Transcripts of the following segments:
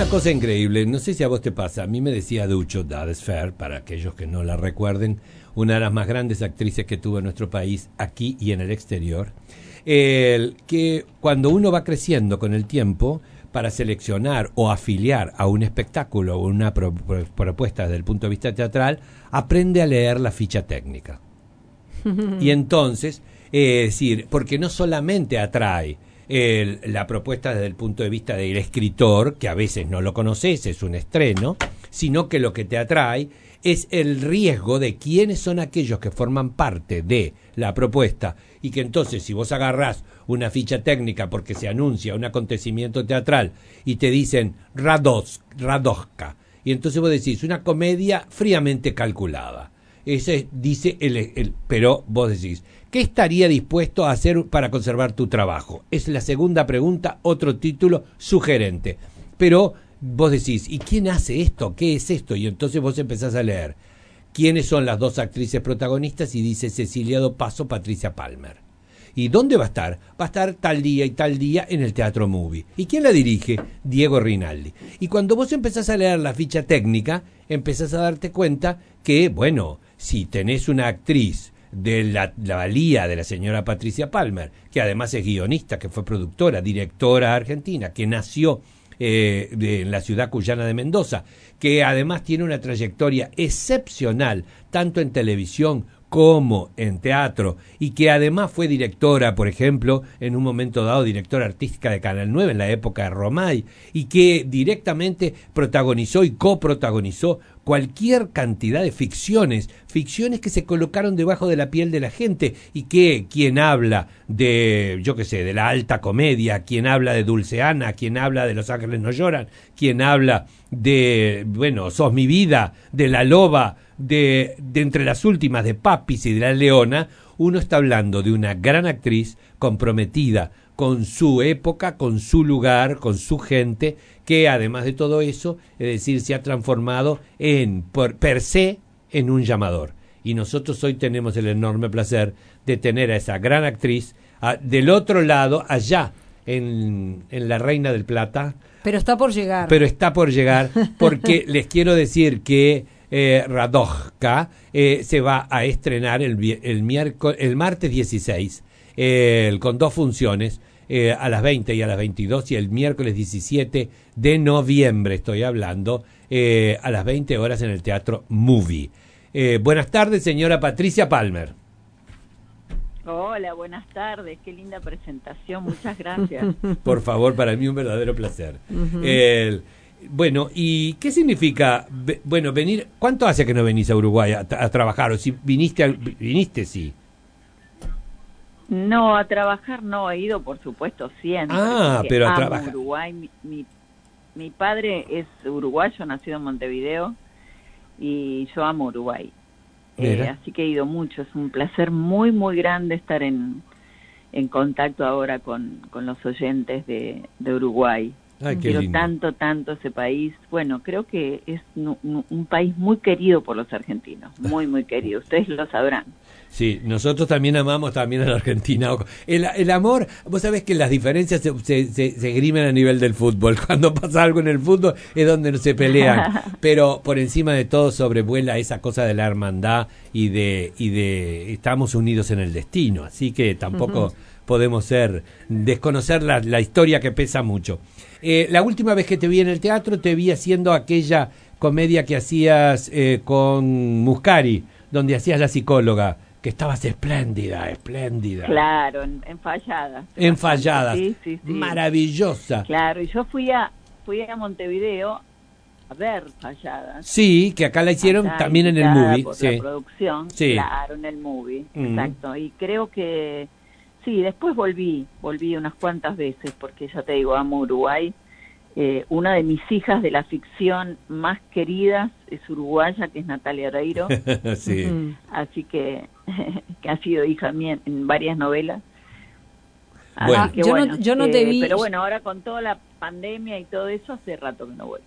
una cosa increíble, no sé si a vos te pasa, a mí me decía Ducho Dadesfer, para aquellos que no la recuerden, una de las más grandes actrices que tuvo en nuestro país, aquí y en el exterior, el, que cuando uno va creciendo con el tiempo, para seleccionar o afiliar a un espectáculo o una propuesta desde el punto de vista teatral, aprende a leer la ficha técnica. y entonces, es decir, porque no solamente atrae la propuesta desde el punto de vista del escritor, que a veces no lo conoces, es un estreno, sino que lo que te atrae es el riesgo de quiénes son aquellos que forman parte de la propuesta y que entonces si vos agarrás una ficha técnica porque se anuncia un acontecimiento teatral y te dicen Rados, Radoska y entonces vos decís una comedia fríamente calculada. Ese dice el, el, pero vos decís, ¿qué estaría dispuesto a hacer para conservar tu trabajo? Es la segunda pregunta, otro título sugerente. Pero vos decís, ¿y quién hace esto? ¿Qué es esto? Y entonces vos empezás a leer quiénes son las dos actrices protagonistas y dice Cecilia Paso, Patricia Palmer. ¿Y dónde va a estar? Va a estar tal día y tal día en el Teatro Movie. ¿Y quién la dirige? Diego Rinaldi. Y cuando vos empezás a leer la ficha técnica, empezás a darte cuenta que, bueno, si tenés una actriz de la, valía de la señora Patricia Palmer, que además es guionista, que fue productora, directora argentina, que nació eh, en la ciudad cuyana de Mendoza, que además tiene una trayectoria excepcional, tanto en televisión como en teatro y que además fue directora, por ejemplo, en un momento dado directora artística de Canal 9 en la época de Romay y que directamente protagonizó y coprotagonizó cualquier cantidad de ficciones, ficciones que se colocaron debajo de la piel de la gente y que quien habla de, yo qué sé, de la alta comedia, quien habla de Dulceana, quien habla de Los Ángeles no lloran, quien habla de, bueno, Sos mi vida, de La Loba, de, de entre las últimas de Papis y de La Leona, uno está hablando de una gran actriz comprometida con su época, con su lugar, con su gente, que además de todo eso, es decir, se ha transformado en per se en un llamador. Y nosotros hoy tenemos el enorme placer de tener a esa gran actriz del otro lado, allá, en, en La Reina del Plata. Pero está por llegar. Pero está por llegar, porque les quiero decir que eh, Radojka eh, se va a estrenar el, el, el martes 16 con dos funciones eh, a las 20 y a las 22 y el miércoles 17 de noviembre estoy hablando eh, a las 20 horas en el Teatro Movie. Eh, buenas tardes, señora Patricia Palmer. Hola, buenas tardes, qué linda presentación, muchas gracias. Por favor, para mí un verdadero placer. bueno, ¿y qué significa, bueno, venir, cuánto hace que no venís a Uruguay a, a trabajar? O si viniste, viniste, sí. No, a trabajar no, he ido por supuesto siempre. Ah, pero a trabajar. Uruguay, mi, mi, padre es uruguayo, nacido en Montevideo, y yo amo Uruguay. Eh, así que he ido mucho, es un placer muy, muy grande estar en, en contacto ahora con, con los oyentes de, de Uruguay. Quiero tanto, tanto ese país. Bueno, creo que es un país muy querido por los argentinos, muy, muy querido. Ustedes lo sabrán. Sí, nosotros también amamos también a la Argentina. El, el amor, vos sabés que las diferencias se, se, se, grimen a nivel del fútbol. Cuando pasa algo en el fútbol es donde no se pelean. Pero por encima de todo sobrevuela esa cosa de la hermandad y de, y de estamos unidos en el destino. Así que tampoco podemos ser, desconocer la, la, historia que pesa mucho. Eh, la última vez que te vi en el teatro te vi haciendo aquella comedia que hacías eh, con Muscari, donde hacías la psicóloga que estabas espléndida, espléndida. Claro, en, en falladas. En falladas. Sí, sí, sí. Maravillosa. Claro, y yo fui a, fui a Montevideo a ver falladas. Sí, que acá la hicieron también en el movie. Por sí. la producción, sí. claro, en el movie, exacto. Y creo que, sí, después volví, volví unas cuantas veces, porque ya te digo, amo Uruguay eh, una de mis hijas de la ficción más queridas es uruguaya, que es Natalia Oreiro. Así que, que ha sido hija mía en varias novelas. Bueno. yo, no, yo no te vi. Pero bueno, ahora con toda la pandemia y todo eso, hace rato que no voy.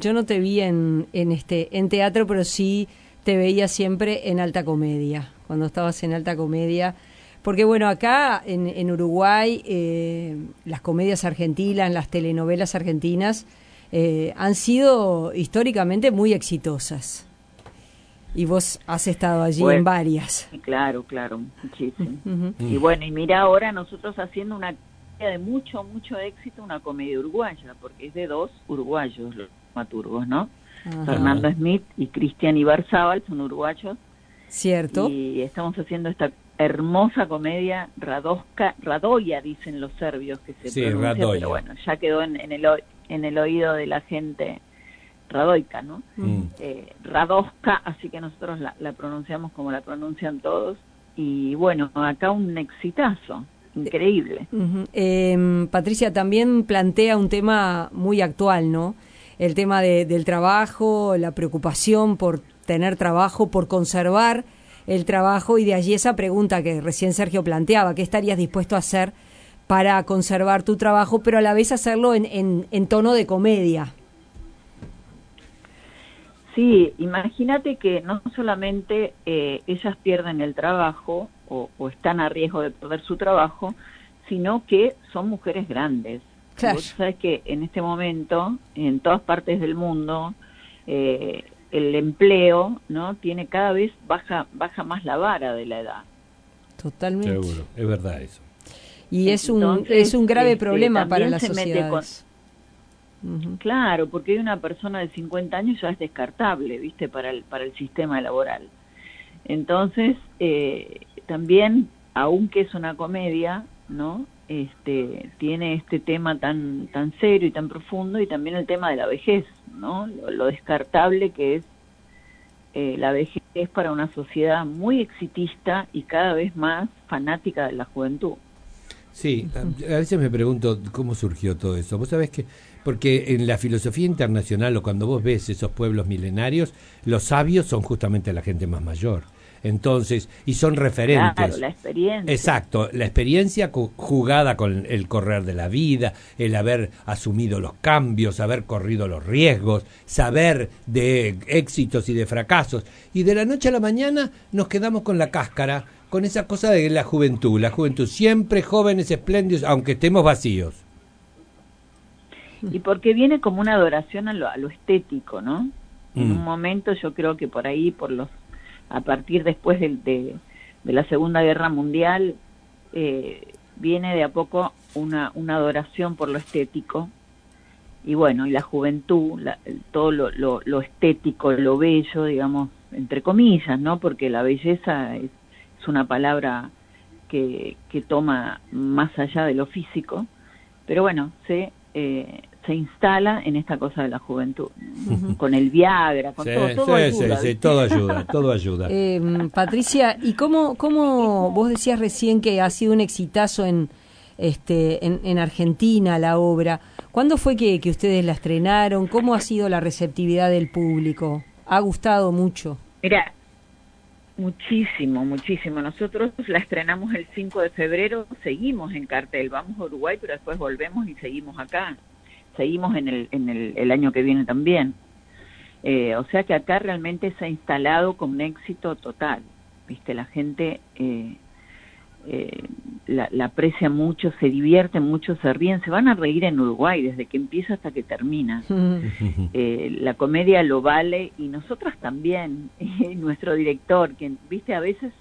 Yo no te vi en, en, este, en teatro, pero sí te veía siempre en alta comedia. Cuando estabas en alta comedia porque bueno, acá en, Uruguay eh, las comedias argentinas, las telenovelas argentinas, eh, han sido históricamente muy exitosas. Y vos has estado allí en varias. Claro, claro, muchísimo. Y bueno, y mira ahora nosotros haciendo una de mucho, mucho éxito, una comedia uruguaya, porque es de dos uruguayos los dramaturgos, ¿no? Fernando Smith y Cristian Ibarzábal son uruguayos. Cierto. Y estamos haciendo esta hermosa comedia Radoska, Radoya dicen los serbios que se pronuncia, pero bueno, ya quedó en, el, en el oído de la gente Radoica, ¿no? Mm. Eh, Radoska, así que nosotros la, pronunciamos como la pronuncian todos. Y bueno, acá un exitazo, increíble. Em, Patricia también plantea un tema muy actual, ¿no? El tema del trabajo, la preocupación por tener trabajo, por conservar el trabajo y de allí esa pregunta que recién Sergio planteaba, ¿qué estarías dispuesto a hacer para conservar tu trabajo, pero a la vez hacerlo en, en, tono de comedia? Sí, imagínate que no solamente eh, ellas pierden el trabajo o, están a riesgo de perder su trabajo, sino que son mujeres grandes. Claro. sabes que en este momento, en todas partes del mundo, eh, el empleo no tiene cada vez baja baja más la vara de la edad. Totalmente. Seguro es verdad eso. Y es un es un grave este, problema para claro porque una persona de 50 años ya es descartable viste para el para el sistema laboral entonces eh, también aunque es una comedia no este tiene este tema tan tan serio y tan profundo y también el tema de la vejez ¿no? Lo, descartable que es eh, la vejez para una sociedad muy exitista y cada vez más fanática de la juventud. Sí, a, veces me pregunto cómo surgió todo eso. Vos sabés que, porque en la filosofía internacional o cuando vos ves esos pueblos milenarios, los sabios son justamente la gente más mayor. Entonces, y son referentes. Claro, la experiencia. Exacto, la experiencia jugada con el correr de la vida, el haber asumido los cambios, haber corrido los riesgos, saber de éxitos y de fracasos. Y de la noche a la mañana nos quedamos con la cáscara, con esa cosa de la juventud. La juventud siempre jóvenes espléndidos, aunque estemos vacíos. Y porque viene como una adoración a lo, a lo estético, ¿no? En mm. un momento yo creo que por ahí, por los a partir después de, de, la Segunda Guerra Mundial, eh, viene de a poco una, una adoración por lo estético y bueno, y la juventud, todo lo, lo, estético, lo bello, digamos, entre comillas, ¿no? Porque la belleza es, es una palabra que, que, toma más allá de lo físico, pero bueno, se, eh, se instala en esta cosa de la juventud, con el Viagra, con todo, todo ayuda. Sí, todo ayuda, todo ayuda. Eh, Patricia, ¿y cómo, cómo vos decías recién que ha sido un exitazo en, este, en, Argentina la obra? ¿Cuándo fue que, que ustedes la estrenaron? ¿Cómo ha sido la receptividad del público? ¿Ha gustado mucho? Mira, Muchísimo, muchísimo. Nosotros la estrenamos el 5 de febrero, seguimos en cartel, vamos a Uruguay, pero después volvemos y seguimos acá seguimos en el, en el, año que viene también. Eh, o sea que acá realmente se ha instalado con un éxito total. Viste, la gente eh, eh, la, aprecia mucho, se divierte mucho, se ríen, se van a reír en Uruguay desde que empieza hasta que termina. la comedia lo vale y nosotras también, nuestro director, quien, viste, a veces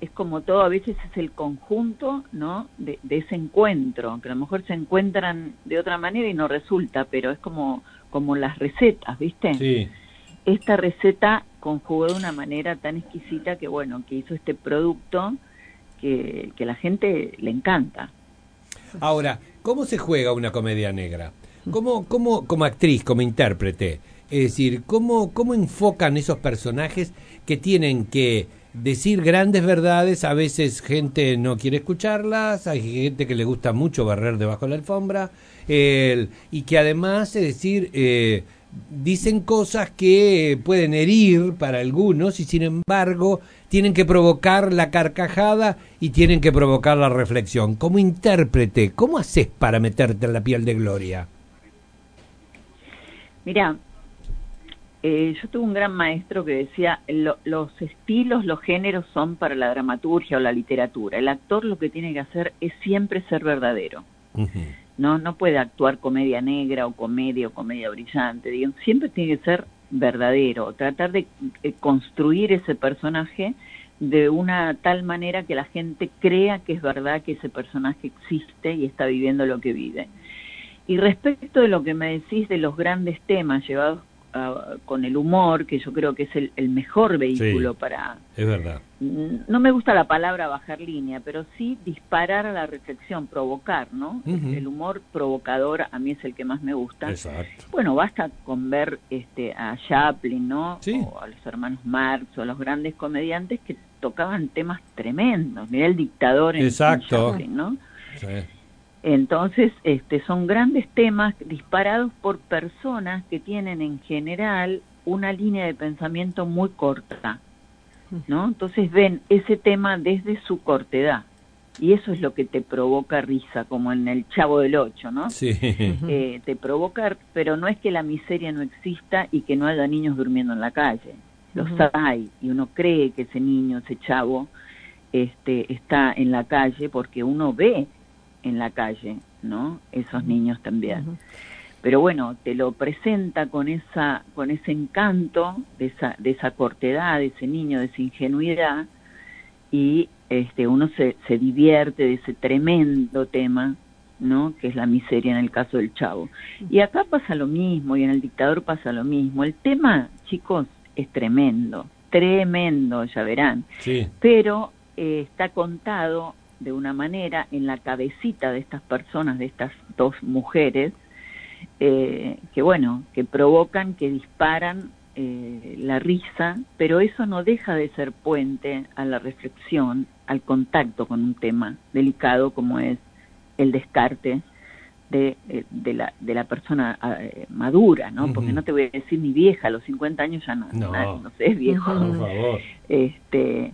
es como todo, a veces es el conjunto, ¿no? De, ese encuentro, que a lo mejor se encuentran de otra manera y no resulta, pero es como, como las recetas, ¿viste? Sí. Esta receta conjugó de una manera tan exquisita que, bueno, que hizo este producto que, la gente le encanta. Ahora, ¿cómo se juega una comedia negra? ¿Cómo, cómo como actriz, como intérprete? Es decir, ¿cómo, ¿cómo enfocan esos personajes que tienen que decir grandes verdades, a veces gente no quiere escucharlas, hay gente que le gusta mucho barrer debajo de la alfombra, y que además, es decir, eh, dicen cosas que pueden herir para algunos y sin embargo tienen que provocar la carcajada y tienen que provocar la reflexión. Como intérprete, ¿cómo haces para meterte en la piel de Gloria? Mira, eh, yo tuve un gran maestro que decía, los estilos, los géneros son para la dramaturgia o la literatura. El actor lo que tiene que hacer es siempre ser verdadero. No no puede actuar comedia negra o comedia o comedia brillante digo, siempre tiene que ser verdadero tratar de eh, construir ese personaje de una tal manera que la gente crea que es verdad que ese personaje existe y está viviendo lo que vive. Y respecto de lo que me decís de los grandes temas llevados con el humor, que yo creo que es el, mejor vehículo para... Es verdad. No me gusta la palabra bajar línea, pero sí disparar a la reflexión, provocar, ¿no? El humor provocador a mí es el que más me gusta. Exacto. Bueno, basta con ver este, a Chaplin, ¿no? O a los hermanos Marx o a los grandes comediantes que tocaban temas tremendos. Mira el dictador en, Exacto. Chaplin, ¿no? Sí. Entonces, este, son grandes temas disparados por personas que tienen en general una línea de pensamiento muy corta, ¿no? Entonces ven ese tema desde su cortedad y eso es lo que te provoca risa, como en el Chavo del Ocho, ¿no? Sí. Eh, te provoca, pero no es que la miseria no exista y que no haya niños durmiendo en la calle. Los hay y uno cree que ese niño, ese chavo, este, está en la calle porque uno ve en la calle, ¿no? Esos niños también. Pero bueno, te lo presenta con esa con ese encanto de esa de esa cortedad, de ese niño, de esa ingenuidad y este uno se, se divierte de ese tremendo tema, ¿no? Que es la miseria en el caso del chavo. Y acá pasa lo mismo y en el dictador pasa lo mismo. El tema, chicos, es tremendo, tremendo, ya verán. Sí. Pero eh, está contado de una manera en la cabecita de estas personas, de estas dos mujeres, eh, que bueno, que provocan, que disparan eh, la risa, pero eso no deja de ser puente a la reflexión, al contacto con un tema delicado como es el descarte de, eh, de, la, de la persona madura, ¿no? Porque no te voy a decir ni vieja, a los 50 años ya no, no, no sé, es viejo. Por favor. Este,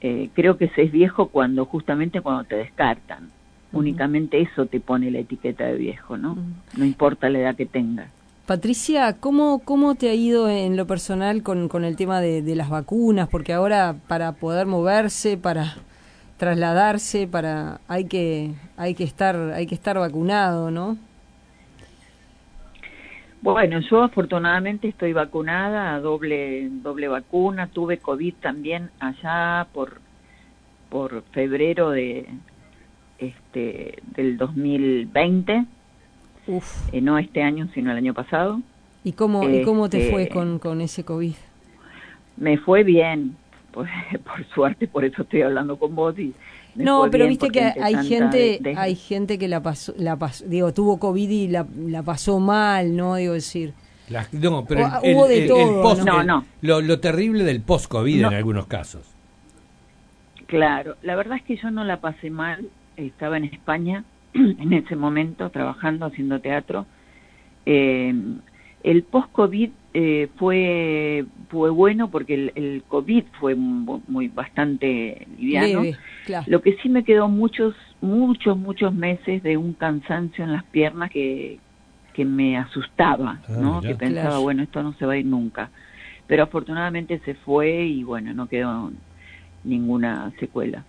eh, creo que se es viejo cuando justamente cuando te descartan. Únicamente eso te pone la etiqueta de viejo, ¿no? No importa la edad que tengas. Patricia, ¿cómo, ¿cómo te ha ido en lo personal con, con el tema de, de, las vacunas? Porque ahora para poder moverse, para trasladarse, para hay que hay que estar hay que estar vacunado, ¿no? Bueno, yo afortunadamente estoy vacunada, doble doble vacuna, tuve COVID también allá por por febrero de este del 2020. Uf. Eh, no este año, sino el año pasado. ¿Y cómo y cómo te fue este, con con ese COVID? Me fue bien, pues, por suerte, por eso estoy hablando con vos y no, pero viste que hay gente, hay gente que la pasó, la pasó, digo, tuvo COVID y la, la pasó mal, ¿no? Digo decir. no, pero el, hubo de todo, post, ¿no? no, Lo, lo, terrible del post-COVID en algunos casos. Claro, la verdad es que yo no la pasé mal, estaba en España en ese momento trabajando, haciendo teatro. Eh, el post-COVID eh, fue fue bueno porque el, el COVID fue muy, bastante liviano. Lo que sí me quedó muchos muchos muchos meses de un cansancio en las piernas que que me asustaba, ah, ¿no? Que pensaba, bueno, esto no se va a ir nunca. Pero afortunadamente se fue y bueno, no quedó ninguna secuela.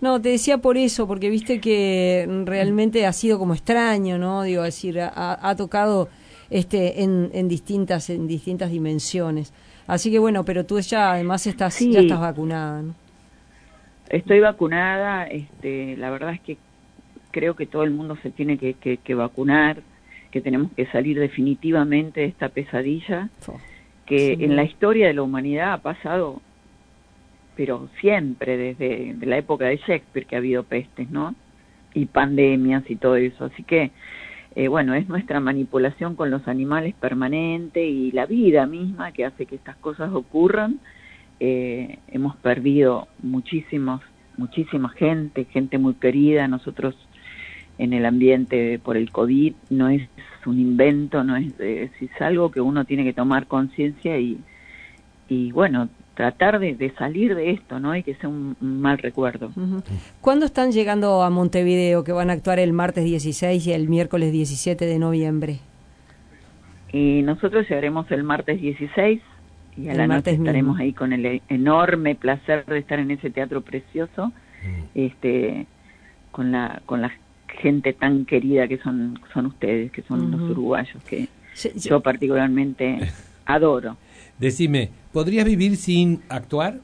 No, te decía por eso, porque viste que realmente ha sido como extraño, ¿no? Digo, decir, ha, ha tocado este, en, en, distintas, en distintas dimensiones. Así que bueno, pero tú ya además estás, ya estás vacunada, ¿no? Estoy vacunada, este, la verdad es que creo que todo el mundo se tiene que, que, vacunar, que tenemos que salir definitivamente de esta pesadilla, que en la historia de la humanidad ha pasado, pero siempre, desde la época de Shakespeare que ha habido pestes, ¿no? Y pandemias y todo eso. Así que eh, bueno, es nuestra manipulación con los animales permanente y la vida misma que hace que estas cosas ocurran. Eh, hemos perdido muchísimos, muchísima gente, gente muy querida. Nosotros en el ambiente por el COVID no es un invento, no es, es, algo que uno tiene que tomar conciencia y, y bueno, tratar de, salir de esto, ¿no? Y que sea un, mal recuerdo. ¿Cuándo están llegando a Montevideo, que van a actuar el martes 16 y el miércoles 17 de noviembre? Y nosotros llegaremos el martes 16 y a la noche estaremos ahí con el enorme placer de estar en ese teatro precioso, mm. este, con la con la gente tan querida que son, son ustedes, que son los uruguayos, que yo particularmente adoro. Decime, ¿podrías vivir sin actuar?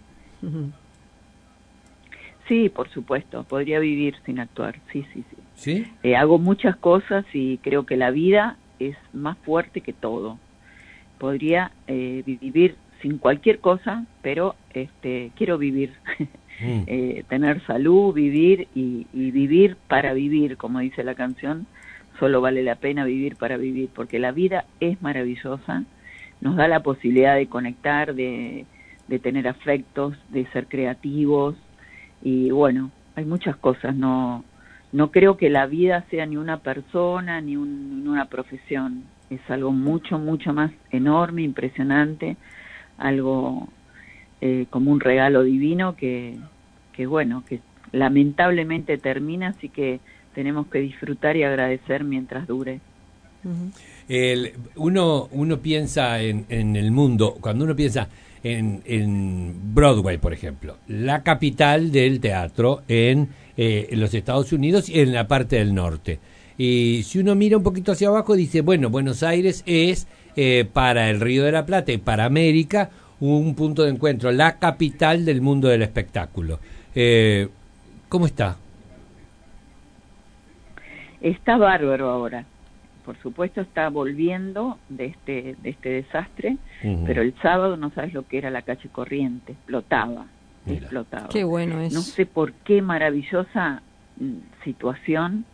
Sí, por supuesto, podría vivir sin actuar, sí, sí, sí. ¿Sí? Eh, hago muchas cosas y creo que la vida es más fuerte que todo. Podría eh, vivir sin cualquier cosa, pero este, quiero vivir, mm. eh, tener salud, vivir y, y, vivir para vivir, como dice la canción, solo vale la pena vivir para vivir, porque la vida es maravillosa, nos da la posibilidad de conectar, de, de tener afectos, de ser creativos, y bueno, hay muchas cosas, no, no creo que la vida sea ni una persona ni, una profesión, es algo mucho, mucho más enorme, impresionante, algo eh, como un regalo divino que, que bueno, que lamentablemente termina, así que tenemos que disfrutar y agradecer mientras dure. El, uno, uno piensa en, en el mundo, cuando uno piensa en, en Broadway, por ejemplo, la capital del teatro en, eh, los Estados Unidos y en la parte del norte. Y si uno mira un poquito hacia abajo, dice, bueno, Buenos Aires es eh, para el Río de la Plata y para América un punto de encuentro, la capital del mundo del espectáculo. Eh, ¿Cómo está? Está bárbaro ahora por supuesto está volviendo de este de este desastre, pero el sábado no sabes lo que era la calle Corriente, explotaba, explotaba. Qué bueno es. No sé por qué maravillosa mm, situación.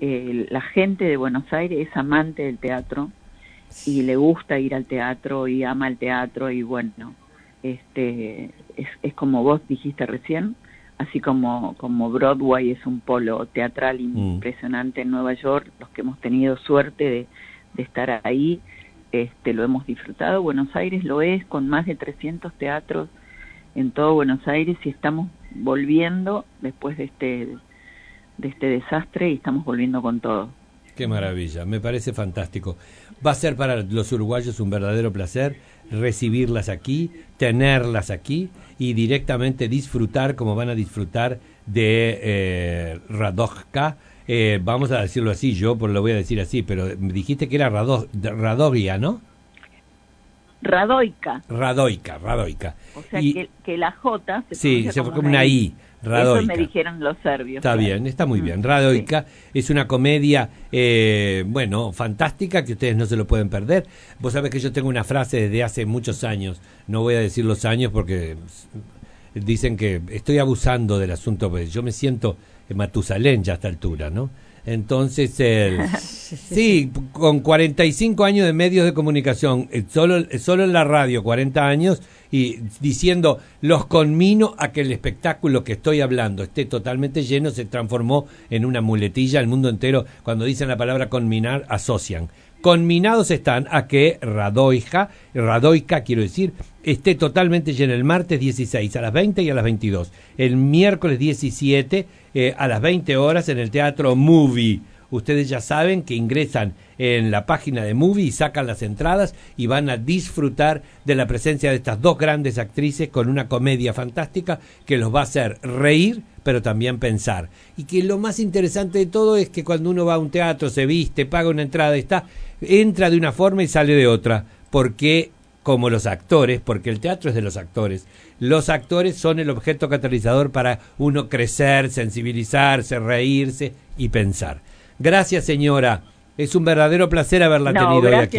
Eh, la gente de Buenos Aires es amante del teatro y le gusta ir al teatro y ama el teatro y bueno, este es, es como vos dijiste recién, así como, como Broadway es un polo teatral mm. impresionante en Nueva York, los que hemos tenido suerte de, de, estar ahí, este, lo hemos disfrutado. Buenos Aires lo es, con más de 300 teatros en todo Buenos Aires y estamos volviendo después de este, de este desastre y estamos volviendo con todo. Qué maravilla, me parece fantástico. Va a ser para los uruguayos un verdadero placer recibirlas aquí, tenerlas aquí y directamente disfrutar como van a disfrutar de eh, Radojka. Eh, vamos a decirlo así, yo pues lo voy a decir así, pero me dijiste que era Rado, ¿no? Radoica. Radoica, Radoica. O sea que, que, la J se Sí, se fue como una I. Radoica. Eso me dijeron los serbios. Está bien, está muy bien. Radoica es una comedia, eh, bueno, fantástica que ustedes no se lo pueden perder. Vos sabés que yo tengo una frase desde hace muchos años, no voy a decir los años porque dicen que estoy abusando del asunto, pues yo me siento Matusalén ya a esta altura, ¿no? Entonces, el, sí, con 45 años de medios de comunicación, eh, solo, solo en la radio 40 años, y diciendo, los conmino a que el espectáculo que estoy hablando esté totalmente lleno, se transformó en una muletilla. El mundo entero, cuando dicen la palabra conminar, asocian. Conminados están a que Radoija, Radoica quiero decir, esté totalmente lleno el martes 16 a las 20 y a las 22. El miércoles 17 eh, a las 20 horas en el Teatro Movie. Ustedes ya saben que ingresan en la página de Movie y sacan las entradas y van a disfrutar de la presencia de estas dos grandes actrices con una comedia fantástica que los va a hacer reír pero también pensar. Y que lo más interesante de todo es que cuando uno va a un teatro, se viste, paga una entrada, está, entra de una forma y sale de otra, porque como los actores, porque el teatro es de los actores, los actores son el objeto catalizador para uno crecer, sensibilizarse, reírse y pensar. Gracias, señora. Es un verdadero placer haberla tenido hoy aquí.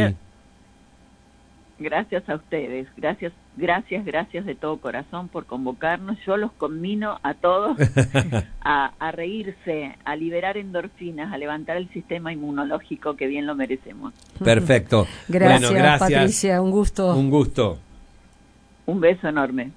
Gracias a ustedes. Gracias, gracias, gracias de todo corazón por convocarnos. Yo los conmino a todos a, reírse, a liberar endorfinas, a levantar el sistema inmunológico que bien lo merecemos. Perfecto. gracias, gracias, Patricia. Un gusto. Un gusto. Un beso enorme.